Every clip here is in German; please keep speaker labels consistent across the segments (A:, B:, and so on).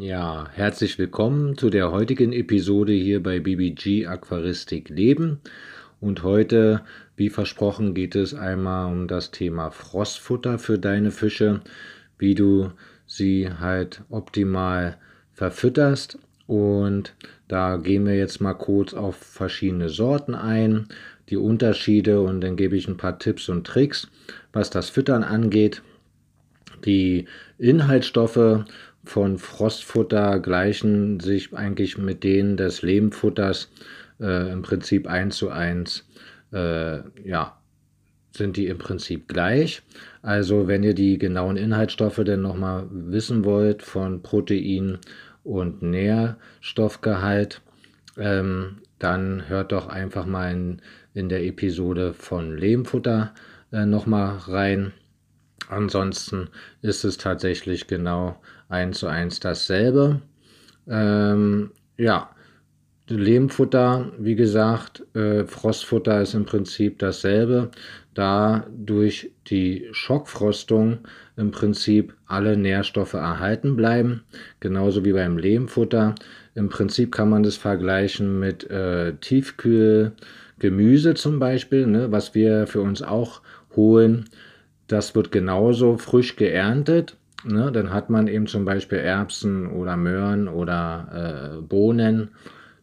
A: Ja, herzlich willkommen zu der heutigen Episode hier bei BBG Aquaristik Leben. Und heute, wie versprochen, geht es einmal um das Thema Frostfutter für deine Fische, wie du sie halt optimal verfütterst. Und da gehen wir jetzt mal kurz auf verschiedene Sorten ein, die Unterschiede und dann gebe ich ein paar Tipps und Tricks, was das Füttern angeht. Die Inhaltsstoffe von Frostfutter gleichen sich eigentlich mit denen des Lehmfutters äh, im Prinzip eins zu eins. Äh, ja, sind die im Prinzip gleich. Also wenn ihr die genauen Inhaltsstoffe denn nochmal wissen wollt von Protein und Nährstoffgehalt, ähm, dann hört doch einfach mal in, in der Episode von Lehmfutter äh, nochmal rein. Ansonsten ist es tatsächlich genau eins zu eins dasselbe. Ähm, ja, Lehmfutter, wie gesagt, äh, Frostfutter ist im Prinzip dasselbe, da durch die Schockfrostung im Prinzip alle Nährstoffe erhalten bleiben, genauso wie beim Lehmfutter. Im Prinzip kann man das vergleichen mit äh, Tiefkühlgemüse zum Beispiel, ne, was wir für uns auch holen. Das wird genauso frisch geerntet Ne, dann hat man eben zum Beispiel Erbsen oder Möhren oder äh, Bohnen.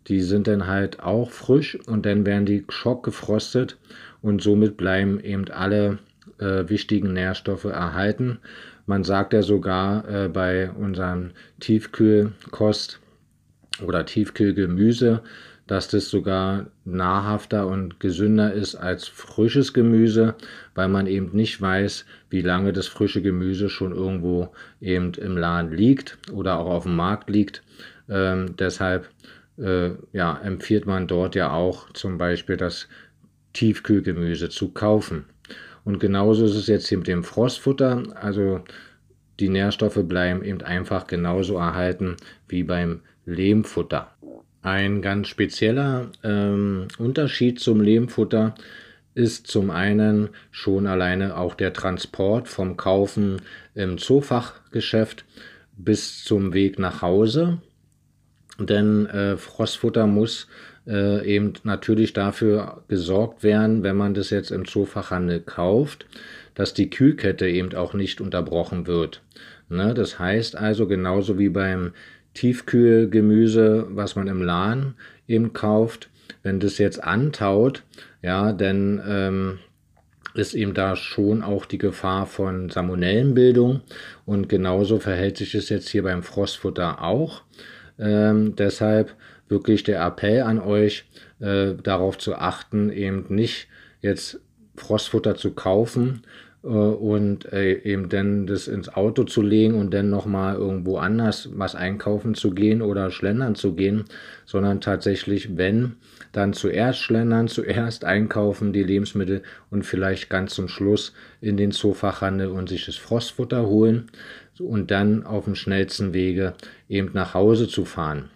A: Die sind dann halt auch frisch und dann werden die schockgefrostet und somit bleiben eben alle äh, wichtigen Nährstoffe erhalten. Man sagt ja sogar äh, bei unserem Tiefkühlkost oder Tiefkühlgemüse, dass das sogar nahrhafter und gesünder ist als frisches Gemüse, weil man eben nicht weiß, wie lange das frische Gemüse schon irgendwo eben im Laden liegt oder auch auf dem Markt liegt. Ähm, deshalb äh, ja, empfiehlt man dort ja auch zum Beispiel das Tiefkühlgemüse zu kaufen. Und genauso ist es jetzt hier mit dem Frostfutter. Also die Nährstoffe bleiben eben einfach genauso erhalten wie beim Lehmfutter. Ein ganz spezieller ähm, Unterschied zum Lehmfutter ist zum einen schon alleine auch der Transport vom Kaufen im Zoofachgeschäft bis zum Weg nach Hause. Denn äh, Frostfutter muss äh, eben natürlich dafür gesorgt werden, wenn man das jetzt im Zoofachhandel kauft, dass die Kühlkette eben auch nicht unterbrochen wird. Ne? Das heißt also genauso wie beim Tiefkühlgemüse, was man im Laden eben kauft, wenn das jetzt antaut, ja, dann ähm, ist eben da schon auch die Gefahr von Salmonellenbildung und genauso verhält sich es jetzt hier beim Frostfutter auch. Ähm, deshalb wirklich der Appell an euch, äh, darauf zu achten, eben nicht jetzt Frostfutter zu kaufen, und äh, eben dann das ins Auto zu legen und dann nochmal irgendwo anders was einkaufen zu gehen oder schlendern zu gehen, sondern tatsächlich, wenn, dann zuerst schlendern, zuerst einkaufen die Lebensmittel und vielleicht ganz zum Schluss in den Zoofachhandel und sich das Frostfutter holen und dann auf dem schnellsten Wege eben nach Hause zu fahren.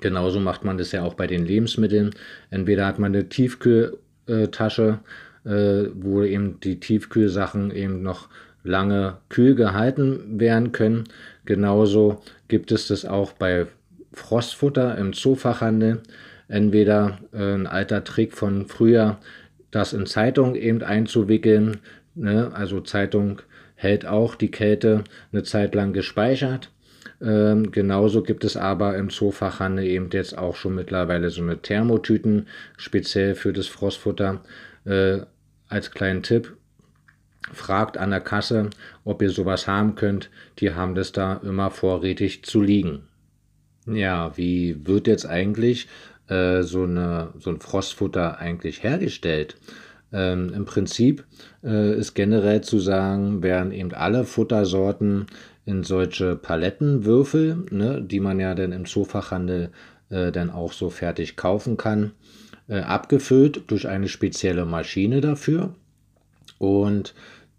A: Genauso macht man das ja auch bei den Lebensmitteln. Entweder hat man eine Tiefkühltasche äh, wo eben die Tiefkühlsachen eben noch lange kühl gehalten werden können. Genauso gibt es das auch bei Frostfutter im Zoofachhandel. Entweder äh, ein alter Trick von früher, das in Zeitung eben einzuwickeln. Ne? Also Zeitung hält auch die Kälte eine Zeit lang gespeichert. Ähm, genauso gibt es aber im Zoofachhandel eben jetzt auch schon mittlerweile so eine Thermotüten, speziell für das Frostfutter. Äh, als kleinen Tipp, fragt an der Kasse, ob ihr sowas haben könnt. Die haben das da immer vorrätig zu liegen. Ja, wie wird jetzt eigentlich äh, so, eine, so ein Frostfutter eigentlich hergestellt? Ähm, Im Prinzip äh, ist generell zu sagen, werden eben alle Futtersorten in solche Palettenwürfel, ne, die man ja dann im Zoofachhandel äh, dann auch so fertig kaufen kann, äh, abgefüllt durch eine spezielle Maschine dafür. Und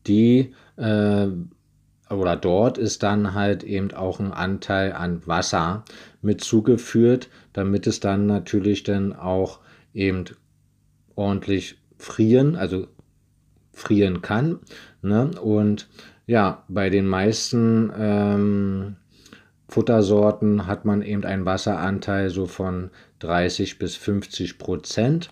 A: die äh, oder dort ist dann halt eben auch ein Anteil an Wasser mit zugeführt, damit es dann natürlich dann auch eben ordentlich frieren, also frieren kann. Ne? Und ja, bei den meisten ähm, Futtersorten hat man eben einen Wasseranteil so von 30 bis 50 Prozent.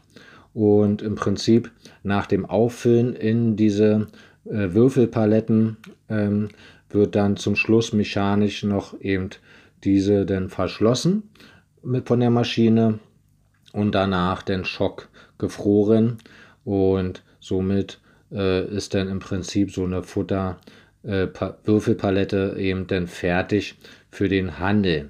A: Und im Prinzip nach dem Auffüllen in diese äh, Würfelpaletten ähm, wird dann zum Schluss mechanisch noch eben diese dann verschlossen mit, von der Maschine und danach den Schock gefroren und somit äh, ist dann im Prinzip so eine Futter äh, Würfelpalette eben dann fertig für den Handel.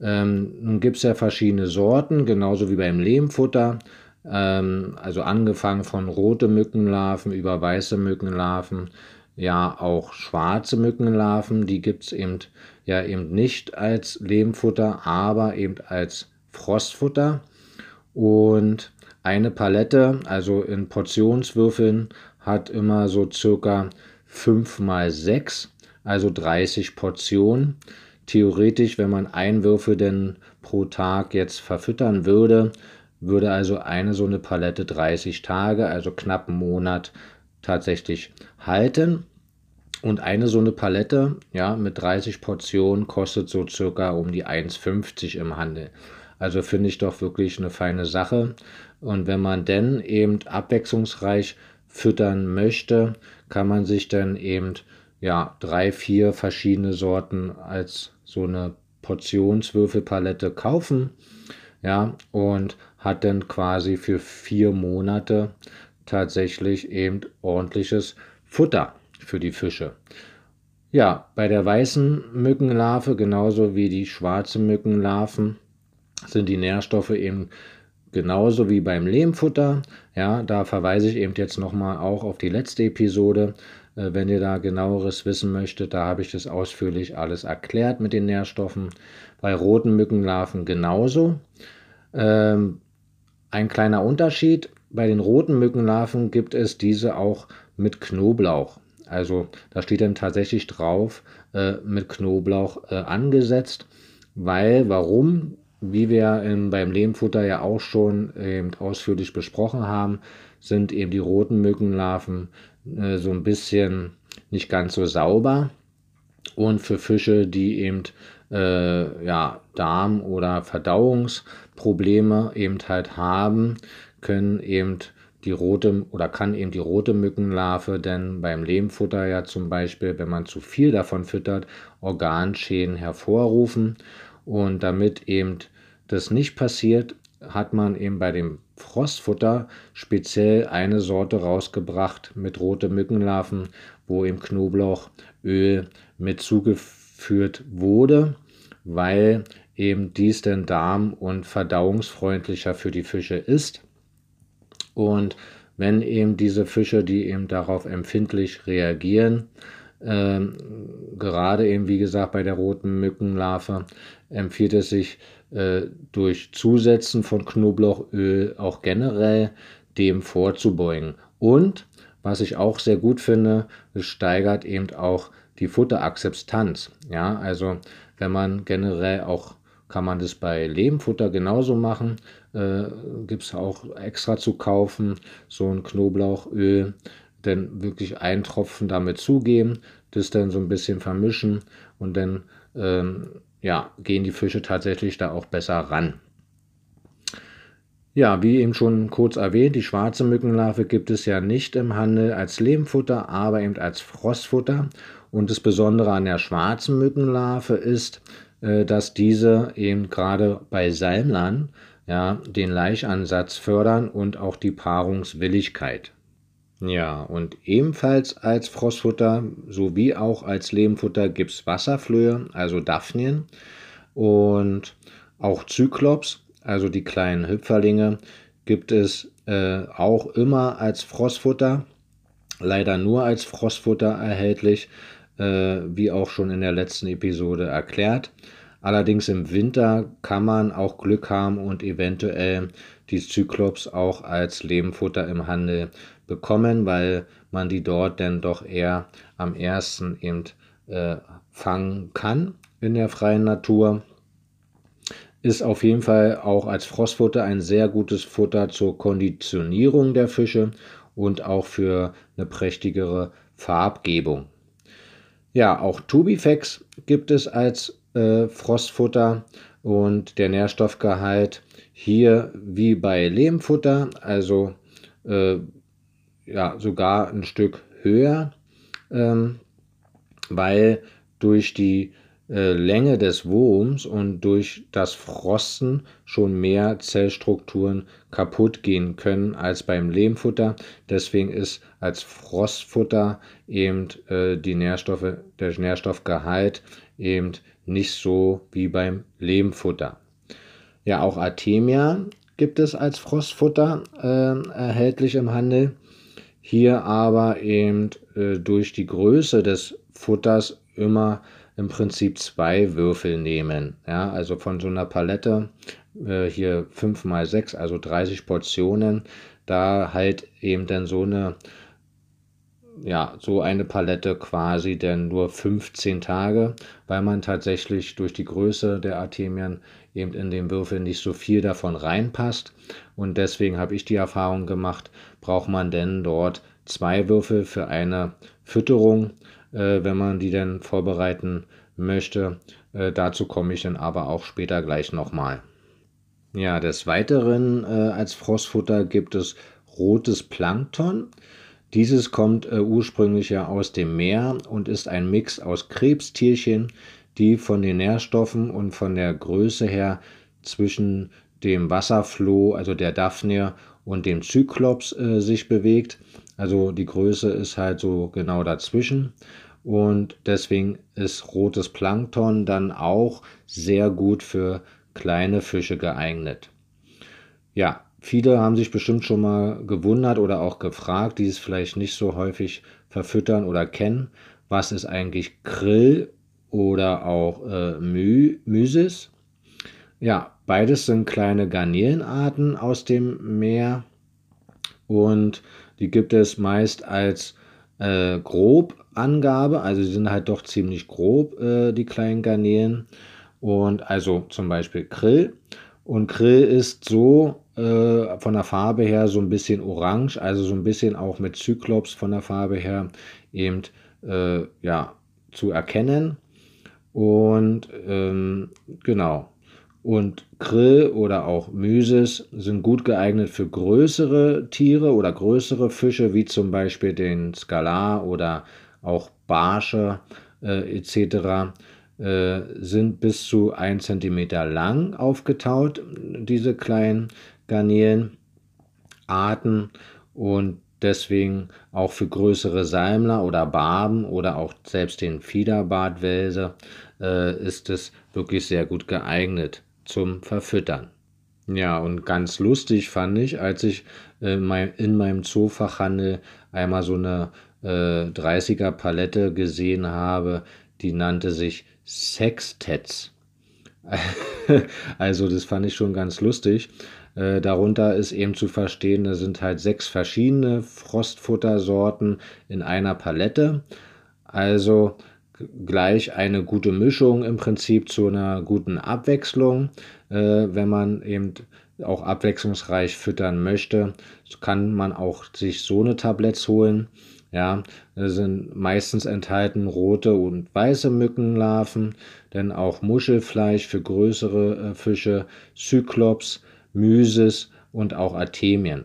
A: Ähm, nun gibt es ja verschiedene Sorten, genauso wie beim Lehmfutter. Ähm, also angefangen von rote Mückenlarven über weiße Mückenlarven, ja auch schwarze Mückenlarven, die gibt es eben ja eben nicht als Lehmfutter, aber eben als Frostfutter. Und eine Palette, also in Portionswürfeln, hat immer so circa 5 mal 6, also 30 Portionen. Theoretisch, wenn man einen Würfel denn pro Tag jetzt verfüttern würde, würde also eine so eine Palette 30 Tage, also knapp einen Monat tatsächlich halten. Und eine so eine Palette, ja, mit 30 Portionen kostet so circa um die 1,50 im Handel. Also finde ich doch wirklich eine feine Sache. Und wenn man denn eben abwechslungsreich füttern möchte, kann man sich dann eben ja drei, vier verschiedene Sorten als so eine Portionswürfelpalette kaufen. Ja, und hat dann quasi für vier Monate tatsächlich eben ordentliches Futter für die Fische. Ja, bei der weißen Mückenlarve genauso wie die schwarze Mückenlarven sind die Nährstoffe eben genauso wie beim Lehmfutter. Ja, da verweise ich eben jetzt nochmal auch auf die letzte Episode. Äh, wenn ihr da genaueres wissen möchtet, da habe ich das ausführlich alles erklärt mit den Nährstoffen. Bei roten Mückenlarven genauso. Ähm, ein kleiner Unterschied, bei den roten Mückenlarven gibt es diese auch mit Knoblauch. Also da steht dann tatsächlich drauf, äh, mit Knoblauch äh, angesetzt. Weil, warum? Wie wir ähm, beim Lehmfutter ja auch schon eben ausführlich besprochen haben, sind eben die roten Mückenlarven äh, so ein bisschen nicht ganz so sauber. Und für Fische, die eben äh, ja, Darm- oder Verdauungsprobleme eben halt haben, können eben die rote oder kann eben die rote Mückenlarve denn beim Lehmfutter ja zum Beispiel, wenn man zu viel davon füttert, Organschäden hervorrufen. Und damit eben das nicht passiert, hat man eben bei dem Frostfutter speziell eine Sorte rausgebracht mit rote Mückenlarven, wo eben Knoblauchöl mit zugeführt wurde, weil eben dies denn darm- und verdauungsfreundlicher für die Fische ist. Und wenn eben diese Fische, die eben darauf empfindlich reagieren, ähm, gerade eben wie gesagt bei der roten Mückenlarve, empfiehlt es sich äh, durch Zusetzen von Knoblauchöl auch generell dem vorzubeugen. Und was ich auch sehr gut finde, es steigert eben auch die Futterakzeptanz. Ja, also wenn man generell auch kann man das bei Lehmfutter genauso machen. Äh, Gibt es auch extra zu kaufen, so ein Knoblauchöl, dann wirklich einen Tropfen damit zugeben, das dann so ein bisschen vermischen und dann ähm, ja, gehen die Fische tatsächlich da auch besser ran. Ja, wie eben schon kurz erwähnt, die schwarze Mückenlarve gibt es ja nicht im Handel als Lehmfutter, aber eben als Frostfutter. Und das Besondere an der schwarzen Mückenlarve ist, äh, dass diese eben gerade bei Salmlern ja, den Laichansatz fördern und auch die Paarungswilligkeit. Ja, und ebenfalls als Frostfutter sowie auch als Lehmfutter gibt es Wasserflöhe, also Daphnien und auch Zyklops, also die kleinen Hüpferlinge, gibt es äh, auch immer als Frostfutter, leider nur als Frostfutter erhältlich, äh, wie auch schon in der letzten Episode erklärt. Allerdings im Winter kann man auch Glück haben und eventuell die Zyklops auch als Lehmfutter im Handel bekommen, weil man die dort dann doch eher am ersten eben äh, fangen kann in der freien Natur. Ist auf jeden Fall auch als Frostfutter ein sehr gutes Futter zur Konditionierung der Fische und auch für eine prächtigere Farbgebung. Ja, auch Tubifex gibt es als äh, Frostfutter und der Nährstoffgehalt hier wie bei Lehmfutter, also äh, ja sogar ein Stück höher, ähm, weil durch die äh, Länge des Wurms und durch das Frosten schon mehr Zellstrukturen kaputt gehen können als beim Lehmfutter. Deswegen ist als Frostfutter eben äh, die Nährstoffe, der Nährstoffgehalt eben nicht so wie beim Lehmfutter. Ja, auch Artemia gibt es als Frostfutter äh, erhältlich im Handel. Hier aber eben äh, durch die Größe des Futters immer im Prinzip zwei Würfel nehmen. Ja, also von so einer Palette äh, hier 5 mal 6, also 30 Portionen, da halt eben dann so eine ja, so eine Palette quasi denn nur 15 Tage, weil man tatsächlich durch die Größe der Artemien eben in den Würfel nicht so viel davon reinpasst. Und deswegen habe ich die Erfahrung gemacht, braucht man denn dort zwei Würfel für eine Fütterung äh, wenn man die dann vorbereiten möchte. Äh, dazu komme ich dann aber auch später gleich nochmal. Ja, des Weiteren äh, als Frostfutter gibt es rotes Plankton. Dieses kommt äh, ursprünglich ja aus dem Meer und ist ein Mix aus Krebstierchen, die von den Nährstoffen und von der Größe her zwischen dem Wasserfloh, also der Daphne und dem Zyklops äh, sich bewegt. Also die Größe ist halt so genau dazwischen und deswegen ist rotes Plankton dann auch sehr gut für kleine Fische geeignet. Ja, viele haben sich bestimmt schon mal gewundert oder auch gefragt, die es vielleicht nicht so häufig verfüttern oder kennen, was ist eigentlich Krill oder auch äh, My Mysis? Ja, beides sind kleine Garnelenarten aus dem Meer und die gibt es meist als äh, grob Angabe, also sie sind halt doch ziemlich grob, äh, die kleinen Garnelen. Und also zum Beispiel Krill. Und Krill ist so äh, von der Farbe her so ein bisschen orange, also so ein bisschen auch mit Zyklops von der Farbe her eben äh, ja, zu erkennen. Und ähm, genau. Und Krill oder auch Mysis sind gut geeignet für größere Tiere oder größere Fische, wie zum Beispiel den Skalar oder auch Barsche äh, etc. Äh, sind bis zu 1 cm lang aufgetaut, diese kleinen Garnelenarten. Und deswegen auch für größere Salmler oder Barben oder auch selbst den Fiederbartwelse äh, ist es wirklich sehr gut geeignet zum Verfüttern. Ja, und ganz lustig fand ich, als ich äh, in meinem Zoofachhandel einmal so eine äh, 30er Palette gesehen habe, die nannte sich Sextets. also das fand ich schon ganz lustig. Äh, darunter ist eben zu verstehen, da sind halt sechs verschiedene Frostfuttersorten in einer Palette. Also gleich eine gute Mischung im Prinzip zu einer guten Abwechslung. Äh, wenn man eben auch abwechslungsreich füttern möchte, kann man auch sich so eine Tabletts holen. Ja, sind meistens enthalten rote und weiße Mückenlarven, denn auch Muschelfleisch für größere äh, Fische, Zyklops, Mysis und auch Artemien.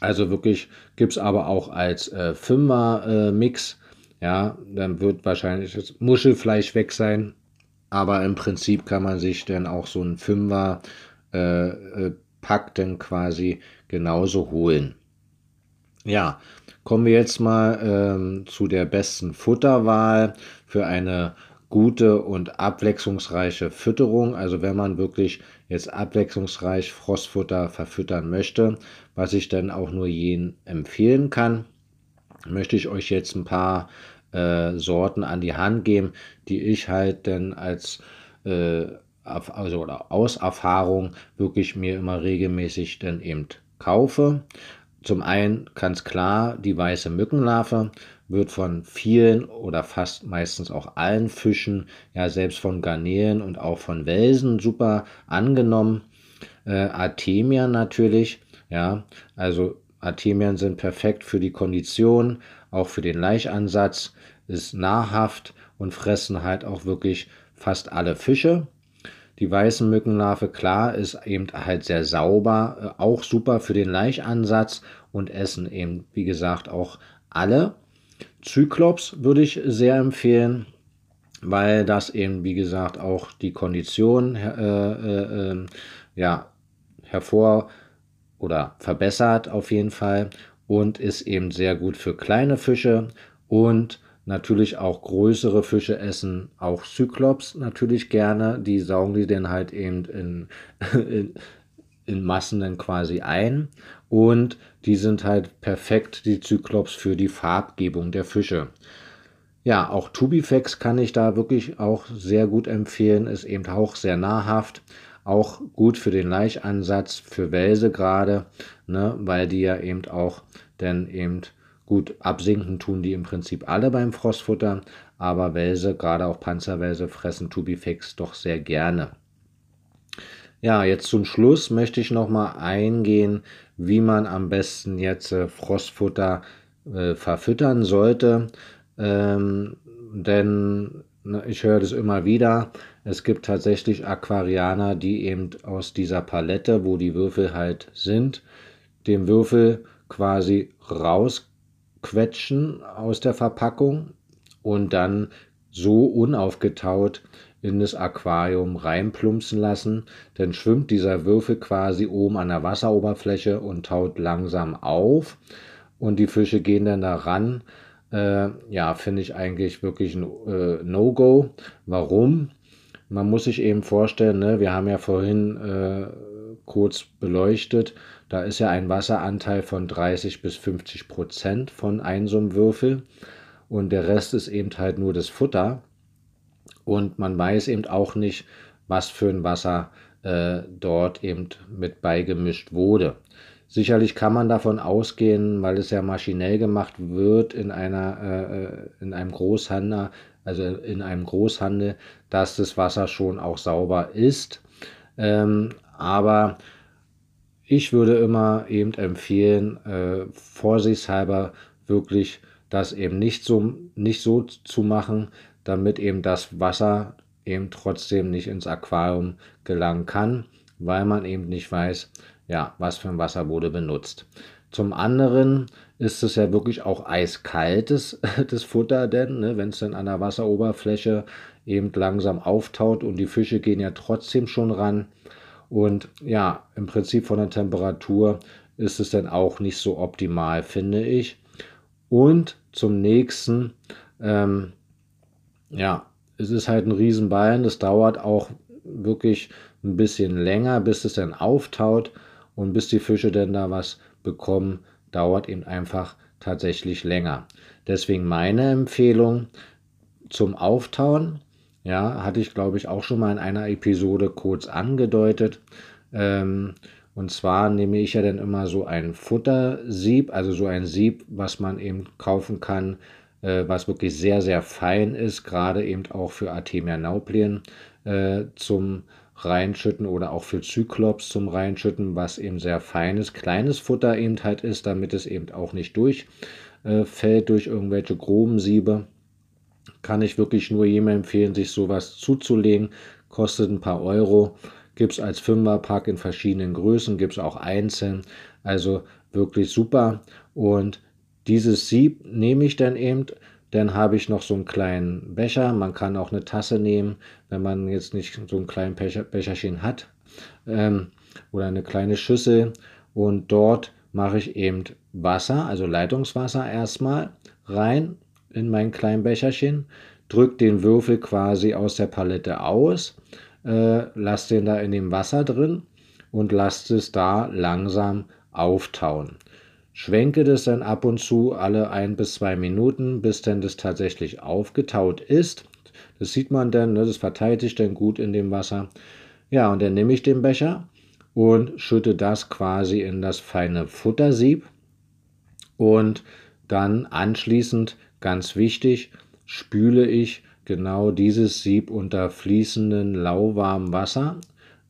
A: Also wirklich gibt es aber auch als äh, Fünfer-Mix. Ja, dann wird wahrscheinlich das Muschelfleisch weg sein. Aber im Prinzip kann man sich dann auch so ein Fünfer äh, äh Pack dann quasi genauso holen. Ja, kommen wir jetzt mal ähm, zu der besten Futterwahl für eine gute und abwechslungsreiche Fütterung. Also wenn man wirklich jetzt abwechslungsreich Frostfutter verfüttern möchte, was ich dann auch nur jenen empfehlen kann, möchte ich euch jetzt ein paar äh, Sorten an die Hand geben, die ich halt dann als äh, also oder aus Erfahrung wirklich mir immer regelmäßig dann eben kaufe. Zum einen ganz klar, die weiße Mückenlarve wird von vielen oder fast meistens auch allen Fischen, ja selbst von Garnelen und auch von Welsen super angenommen. Äh, Artemia natürlich, ja, also Artemien sind perfekt für die Kondition, auch für den Laichansatz, ist nahrhaft und fressen halt auch wirklich fast alle Fische. Die weißen Mückenlarve, klar, ist eben halt sehr sauber, äh, auch super für den Laichansatz und essen eben, wie gesagt, auch alle. Zyklops würde ich sehr empfehlen, weil das eben, wie gesagt, auch die Kondition äh, äh, ähm, ja, hervor oder verbessert auf jeden Fall und ist eben sehr gut für kleine Fische und natürlich auch größere Fische essen auch Zyklops natürlich gerne. Die saugen die dann halt eben in, in, in Massen dann quasi ein und die sind halt perfekt, die Zyklops, für die Farbgebung der Fische. Ja, auch Tubifex kann ich da wirklich auch sehr gut empfehlen, ist eben auch sehr nahrhaft, auch gut für den Laichansatz, für Welse gerade, ne, weil die ja eben auch dann eben gut absinken tun die im Prinzip alle beim Frostfutter, aber Welse, gerade auch Panzerwelse, fressen Tubifex doch sehr gerne. Ja, jetzt zum Schluss möchte ich noch mal eingehen, wie man am besten jetzt äh, Frostfutter äh, verfüttern sollte. Ähm, denn ich höre das immer wieder. Es gibt tatsächlich Aquarianer, die eben aus dieser Palette, wo die Würfel halt sind, den Würfel quasi rausquetschen aus der Verpackung und dann so unaufgetaut in das Aquarium reinplumpsen lassen, dann schwimmt dieser Würfel quasi oben an der Wasseroberfläche und taut langsam auf und die Fische gehen dann da ran. Äh, ja, finde ich eigentlich wirklich ein äh, No-Go. Warum? Man muss sich eben vorstellen, ne, wir haben ja vorhin äh, kurz beleuchtet, da ist ja ein Wasseranteil von 30 bis 50 Prozent von einem Würfel und der Rest ist eben halt nur das Futter und man weiß eben auch nicht, was für ein Wasser äh, dort eben mit beigemischt wurde. Sicherlich kann man davon ausgehen, weil es ja maschinell gemacht wird in einer äh, äh, in einem Großhandel, also in einem Großhandel, dass das Wasser schon auch sauber ist. Ähm, aber ich würde immer eben empfehlen, äh, vorsichtshalber wirklich das eben nicht so, nicht so zu machen, damit eben das Wasser eben trotzdem nicht ins Aquarium gelangen kann, weil man eben nicht weiß, ja, was für ein Wasser wurde benutzt. Zum anderen ist es ja wirklich auch eiskaltes das Futter, denn ne, wenn es dann an der Wasseroberfläche eben langsam auftaut und die Fische gehen ja trotzdem schon ran. Und ja, im Prinzip von der Temperatur ist es dann auch nicht so optimal, finde ich. Und zum nächsten, ähm, ja, es ist halt ein Riesenballen. Das dauert auch wirklich ein bisschen länger, bis es dann auftaut und bis die Fische dann da was bekommen, dauert eben einfach tatsächlich länger. Deswegen meine Empfehlung zum Auftauen, ja, hatte ich glaube ich auch schon mal in einer Episode kurz angedeutet. Ähm, und zwar nehme ich ja dann immer so ein Futtersieb, also so ein Sieb, was man eben kaufen kann, äh, was wirklich sehr, sehr fein ist, gerade eben auch für Artemia nauplien äh, zum Reinschütten oder auch für Zyklops zum Reinschütten, was eben sehr feines, kleines Futter eben halt ist, damit es eben auch nicht durchfällt äh, durch irgendwelche groben Siebe. Kann ich wirklich nur jedem empfehlen, sich sowas zuzulegen. Kostet ein paar Euro. Gibt es als Fünferpack in verschiedenen Größen, gibt es auch einzeln. Also wirklich super. Und dieses Sieb nehme ich dann eben, dann habe ich noch so einen kleinen Becher. Man kann auch eine Tasse nehmen, wenn man jetzt nicht so einen kleinen Becher, Becherchen hat. Ähm, oder eine kleine Schüssel. Und dort mache ich eben Wasser, also Leitungswasser erstmal rein in mein kleinen Becherchen. Drücke den Würfel quasi aus der Palette aus. Äh, lasse den da in dem Wasser drin und lasse es da langsam auftauen. Schwenke das dann ab und zu alle ein bis zwei Minuten, bis dann das tatsächlich aufgetaut ist. Das sieht man dann, ne, das verteilt sich dann gut in dem Wasser. Ja, und dann nehme ich den Becher und schütte das quasi in das feine Futtersieb. Und dann anschließend, ganz wichtig, spüle ich genau dieses Sieb unter fließendem lauwarmem Wasser.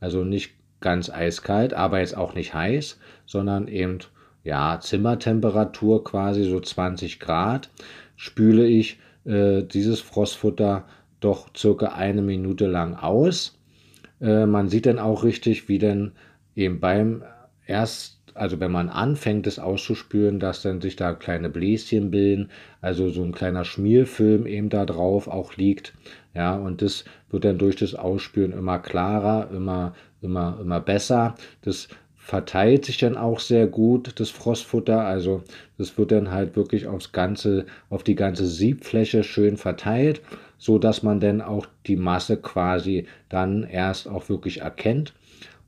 A: Also nicht ganz eiskalt, aber jetzt auch nicht heiß, sondern eben ja, Zimmertemperatur quasi so 20 Grad, spüle ich äh, dieses Frostfutter doch circa eine Minute lang aus. Äh, man sieht dann auch richtig, wie dann eben beim erst, also wenn man anfängt, es auszuspüren, dass dann sich da kleine Bläschen bilden, also so ein kleiner Schmierfilm eben da drauf auch liegt. Ja, und das wird dann durch das Ausspüren immer klarer, immer, immer, immer besser. Das verteilt sich dann auch sehr gut, das Frostfutter. Also das wird dann halt wirklich aufs ganze, auf die ganze Siebfläche schön verteilt, so dass man dann auch die Masse quasi dann erst auch wirklich erkennt.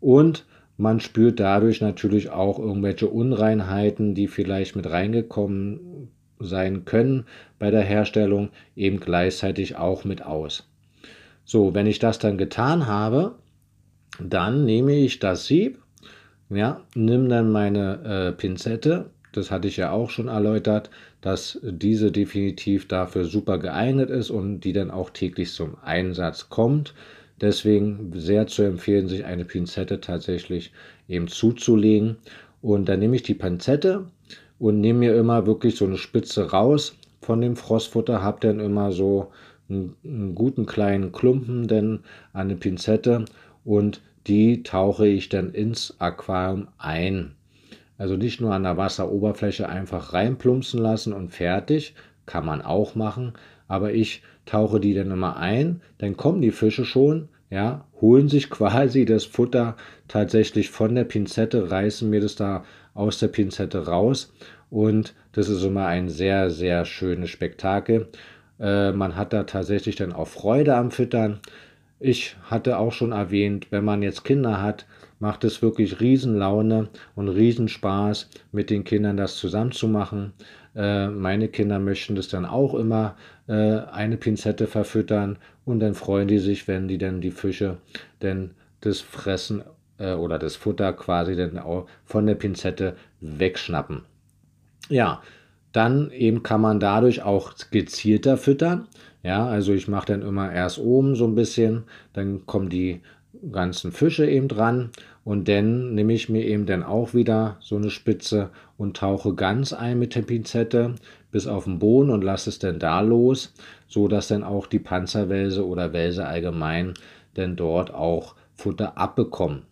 A: Und man spürt dadurch natürlich auch irgendwelche Unreinheiten, die vielleicht mit reingekommen sein können bei der Herstellung, eben gleichzeitig auch mit aus. So, wenn ich das dann getan habe, dann nehme ich das Sieb ja, nimm dann meine äh, Pinzette, das hatte ich ja auch schon erläutert, dass diese definitiv dafür super geeignet ist und die dann auch täglich zum Einsatz kommt. Deswegen sehr zu empfehlen, sich eine Pinzette tatsächlich eben zuzulegen. Und dann nehme ich die Pinzette und nehme mir immer wirklich so eine Spitze raus von dem Frostfutter, habe dann immer so einen, einen guten kleinen Klumpen denn an der Pinzette und die tauche ich dann ins Aquarium ein. Also nicht nur an der Wasseroberfläche einfach reinplumpsen lassen und fertig, kann man auch machen, aber ich tauche die dann immer ein, dann kommen die Fische schon, ja, holen sich quasi das Futter tatsächlich von der Pinzette, reißen mir das da aus der Pinzette raus und das ist immer ein sehr, sehr schönes Spektakel. Äh, man hat da tatsächlich dann auch Freude am Füttern. Ich hatte auch schon erwähnt, wenn man jetzt Kinder hat, macht es wirklich Riesenlaune und Riesenspaß, mit den Kindern das zusammenzumachen. Äh, meine Kinder möchten das dann auch immer äh, eine Pinzette verfüttern und dann freuen die sich, wenn die dann die Fische denn das Fressen äh, oder das Futter quasi dann auch von der Pinzette wegschnappen. Ja, dann eben kann man dadurch auch gezielter füttern. Ja, also ich mache dann immer erst oben so ein bisschen, dann kommen die ganzen Fische eben dran und dann nehme ich mir eben dann auch wieder so eine Spitze und tauche ganz ein mit der Pinzette bis auf den Boden und lasse es dann da los, so dass dann auch die Panzerwälse oder Wälse allgemein dann dort auch Futter abbekommen.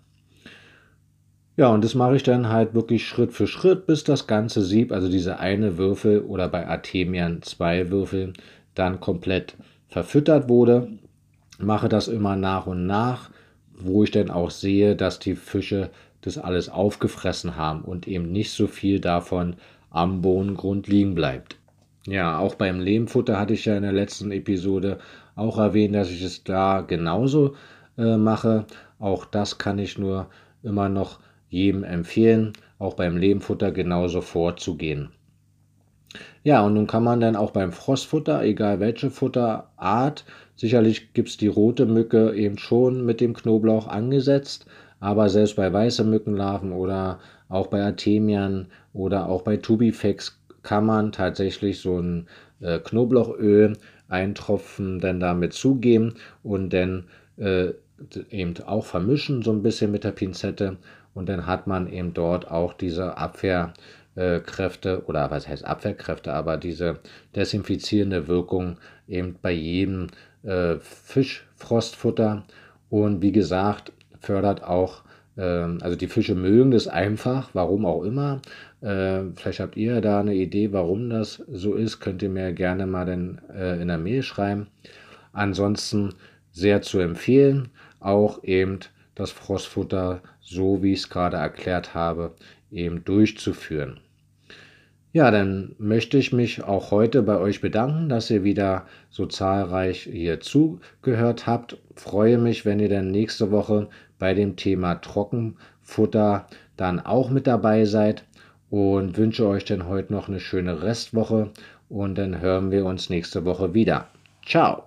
A: Ja, und das mache ich dann halt wirklich Schritt für Schritt, bis das ganze Sieb, also diese eine Würfel oder bei Artemian zwei Würfel, dann komplett verfüttert wurde. Mache das immer nach und nach, wo ich dann auch sehe, dass die Fische das alles aufgefressen haben und eben nicht so viel davon am Bodengrund liegen bleibt. Ja, auch beim Lehmfutter hatte ich ja in der letzten Episode auch erwähnt, dass ich es da genauso äh, mache. Auch das kann ich nur immer noch jedem empfehlen, auch beim Lehmfutter genauso vorzugehen. Ja, und nun kann man dann auch beim Frostfutter, egal welche Futterart, sicherlich gibt es die rote Mücke eben schon mit dem Knoblauch angesetzt, aber selbst bei weiße Mückenlarven oder auch bei Artemian oder auch bei Tubifex kann man tatsächlich so ein äh, Knoblauchöl eintropfen, dann damit zugeben und dann äh, eben auch vermischen so ein bisschen mit der Pinzette und dann hat man eben dort auch diese Abwehr Kräfte oder was heißt Abwehrkräfte, aber diese desinfizierende Wirkung eben bei jedem äh, Fischfrostfutter und wie gesagt fördert auch, äh, also die Fische mögen das einfach, warum auch immer. Äh, vielleicht habt ihr da eine Idee, warum das so ist, könnt ihr mir gerne mal dann, äh, in der Mail schreiben. Ansonsten sehr zu empfehlen, auch eben das Frostfutter, so wie ich es gerade erklärt habe, eben durchzuführen. Ja, dann möchte ich mich auch heute bei euch bedanken, dass ihr wieder so zahlreich hier zugehört habt. Freue mich, wenn ihr dann nächste Woche bei dem Thema Trockenfutter dann auch mit dabei seid und wünsche euch dann heute noch eine schöne Restwoche und dann hören wir uns nächste Woche wieder. Ciao!